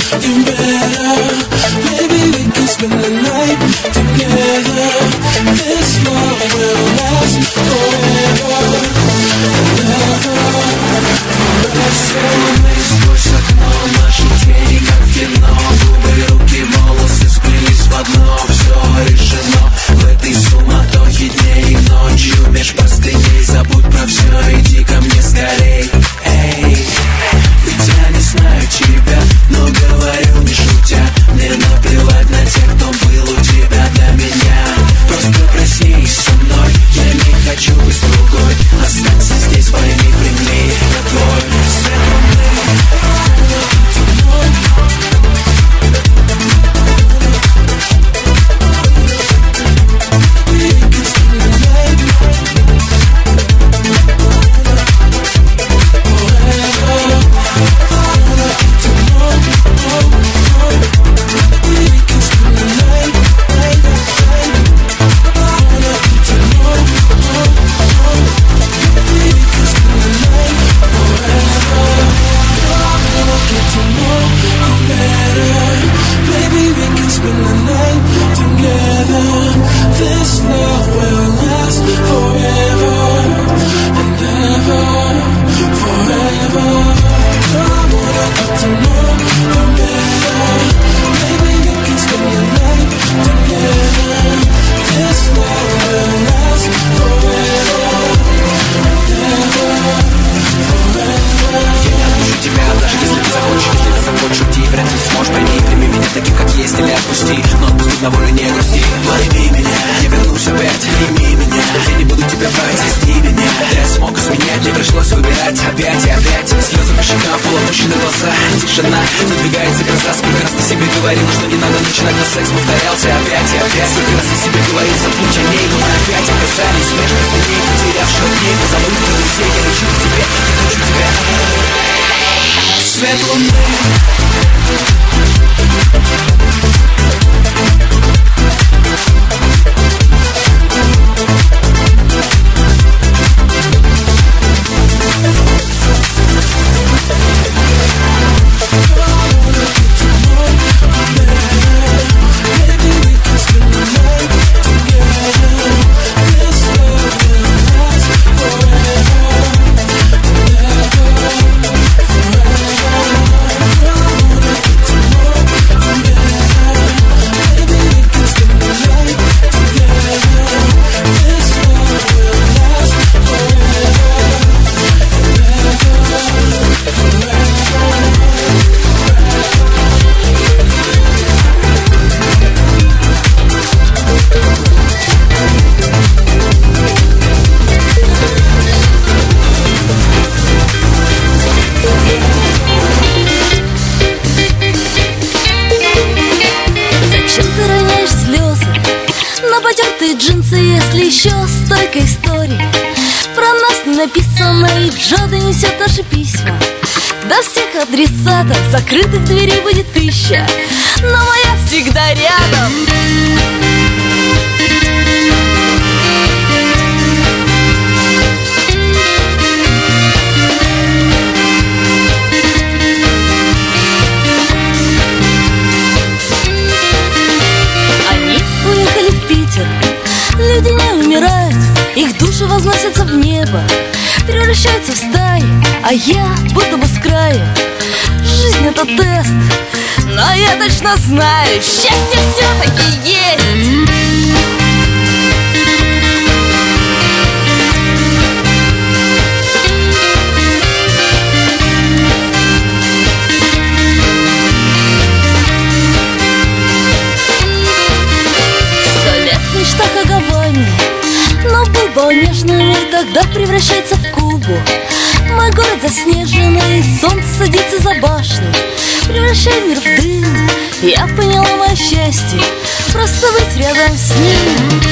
in bed. Иногда секс повторялся опять и опять Сто раз я себе говорил, заткнуть ней Но мы опять оказались между зверей Потерявших дней, позабытых друзей Я лечу к тебе, хочу тебя Свет луны открытых дверей будет тысяча, но моя всегда рядом. Они уехали в Питер, люди не умирают, их души возносятся в небо, превращаются в стаи, а я буду бы с краю Жизнь это тест Но я точно знаю, счастье все-таки есть. Совет мечта как Гаване Но Бубо нежно тогда превращается в Кубу мой город заснеженный Солнце садится за башню превращая мир в дым. Я поняла мое счастье Просто быть рядом с ним.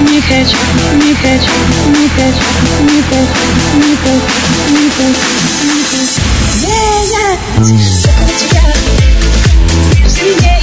не хочу, не хочу, не хочу, не хочу, не хочу, не хочу, не хочу. Где я? Что у тебя? Сидеть.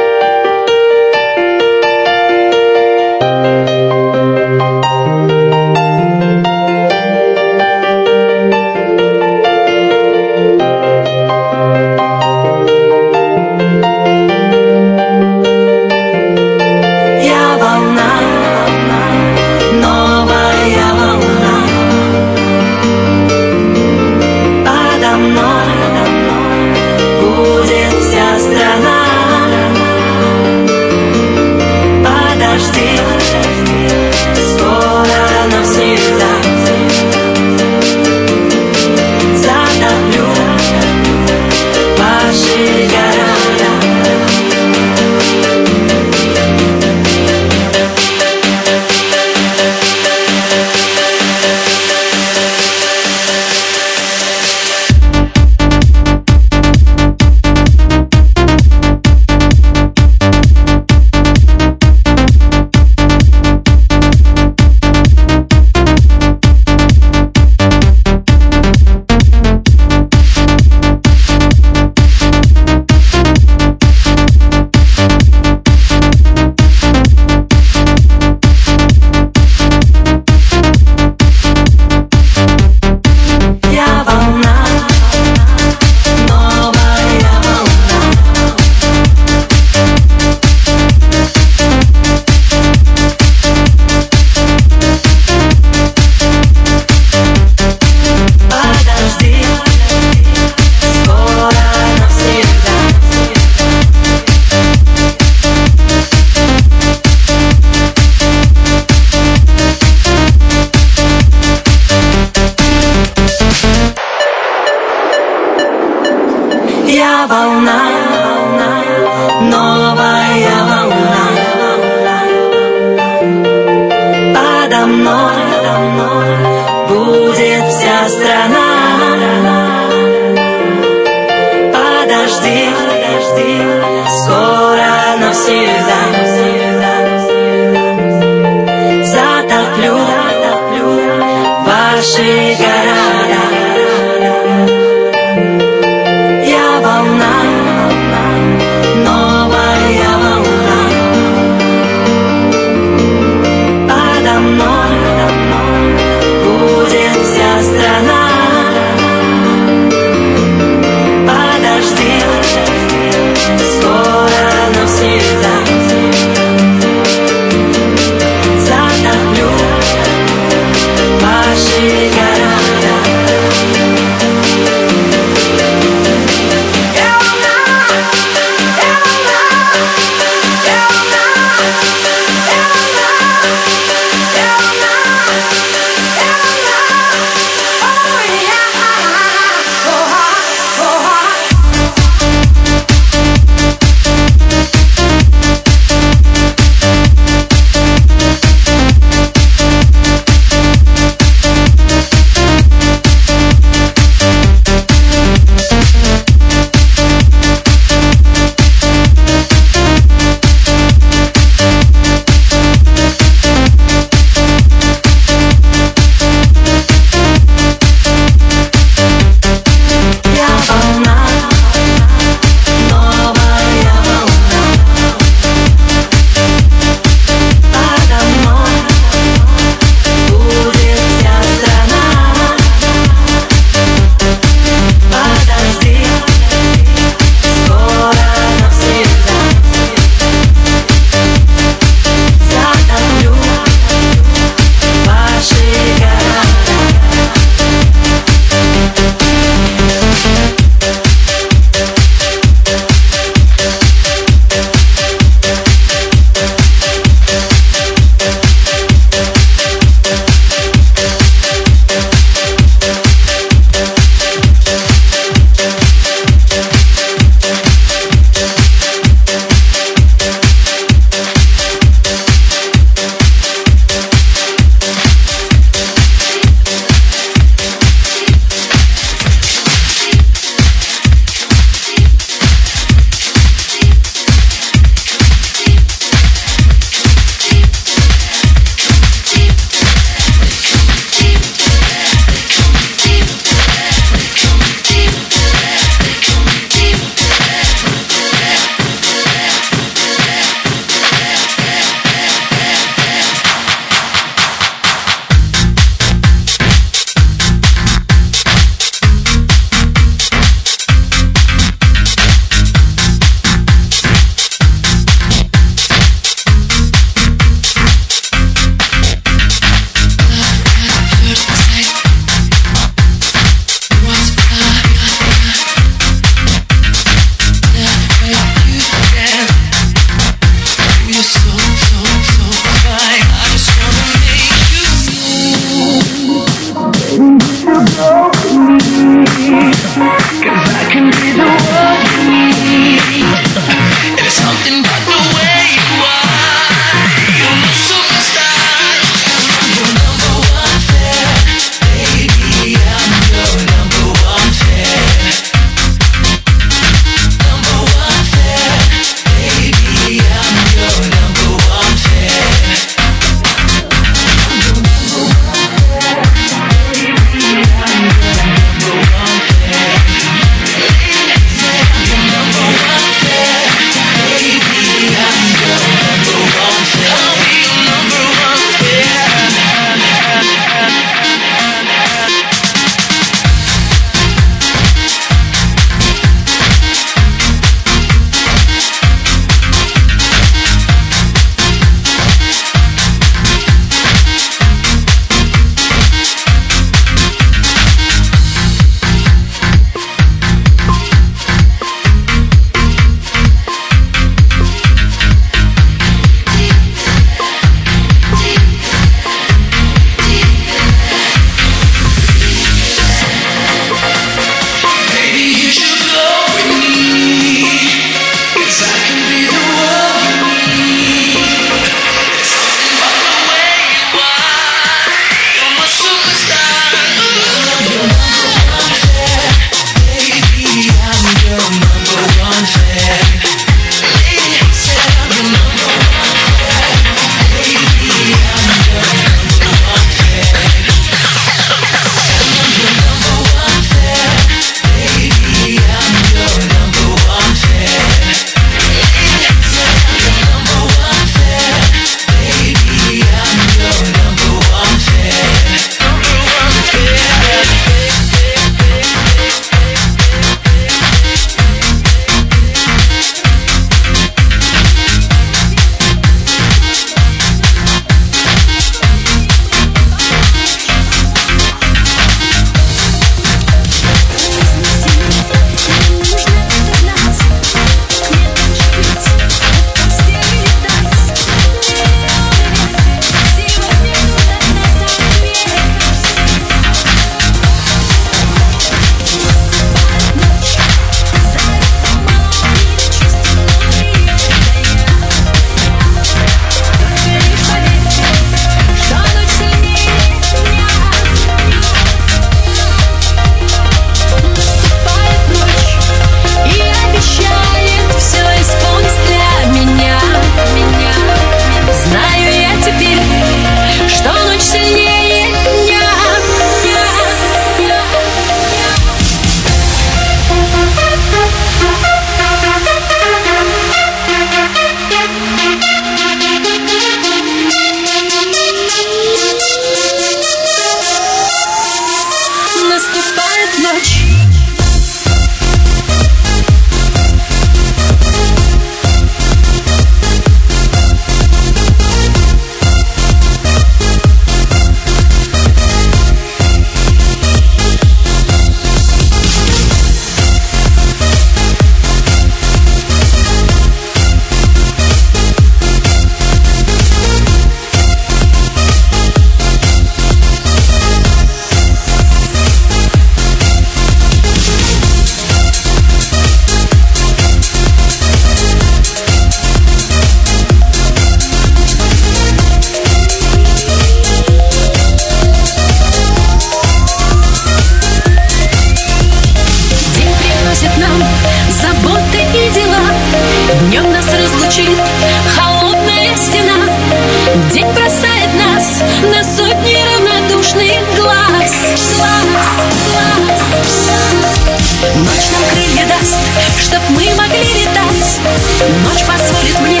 Ночь позволит мне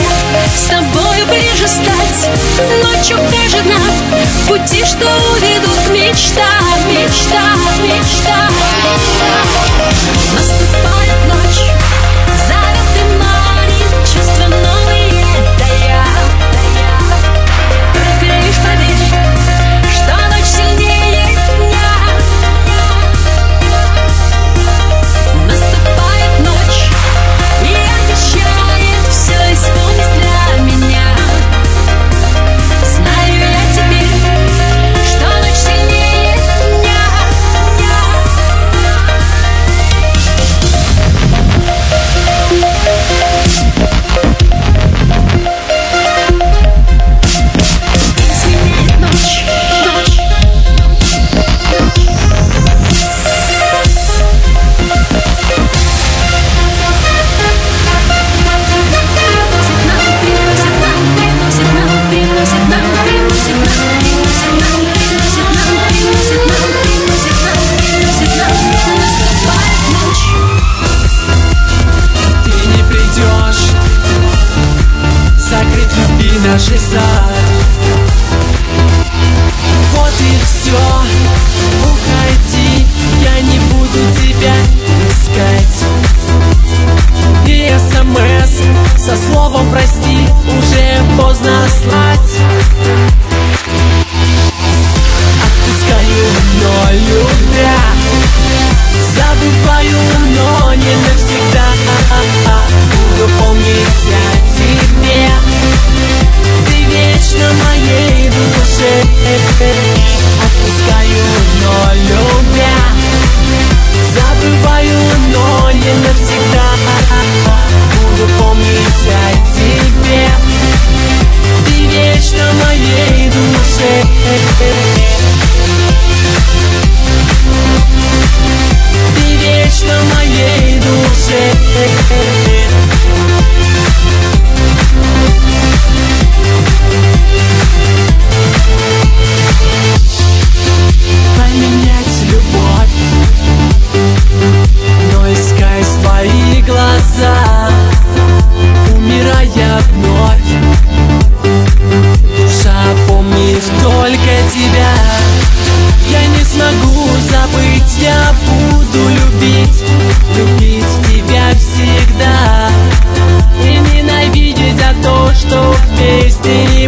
с тобою ближе стать. Ночью княжена пути, что уведут. Мечта, мечта, мечта, мечта. Наступает ночь.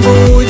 不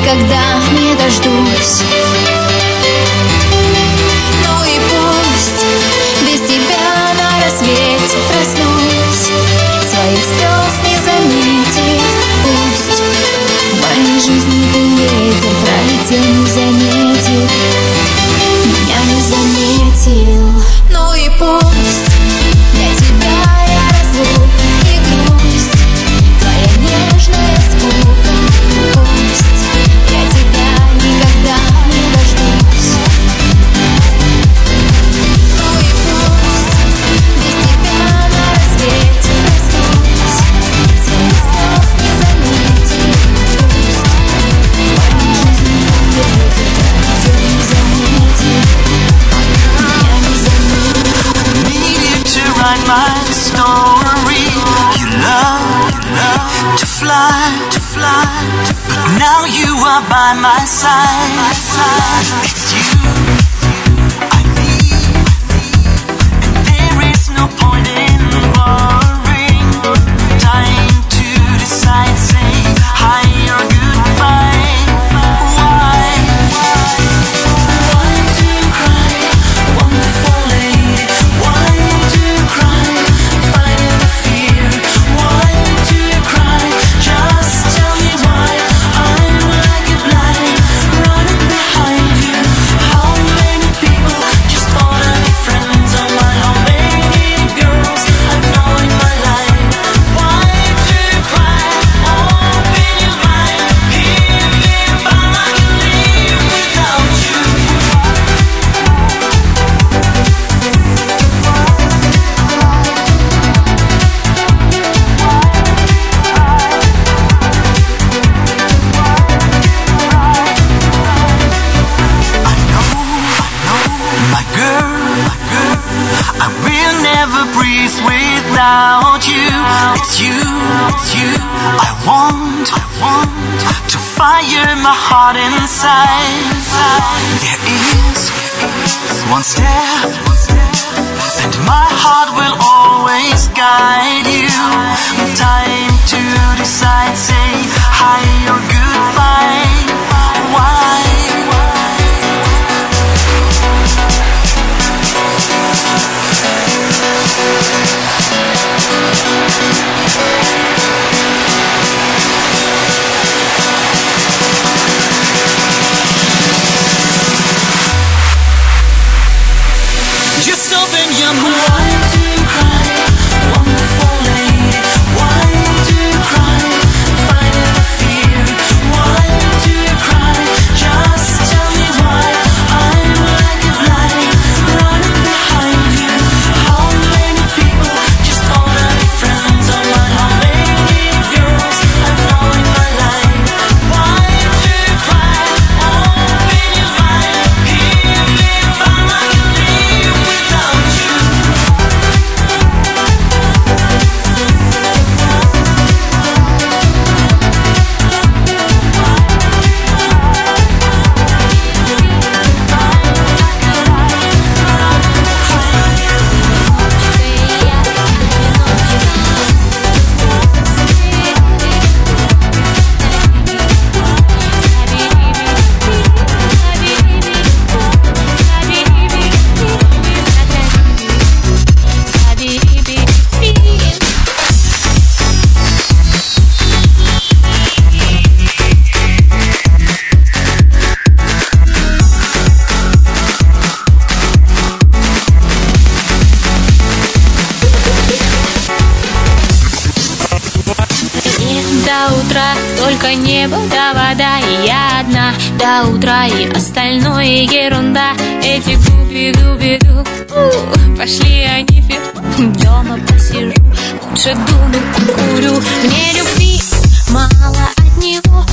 никогда не дождусь. Ну и пусть без тебя на рассвете проснусь, своих слез не заметив. Пусть в моей жизни ты ветер пролетел, не заметил, меня не заметил. by my side. By my side. И остальное ерунда. Эти губи-дуби-ду Пошли они вверх Дома посижу Лучше думаю, покурю Мне любви мало от него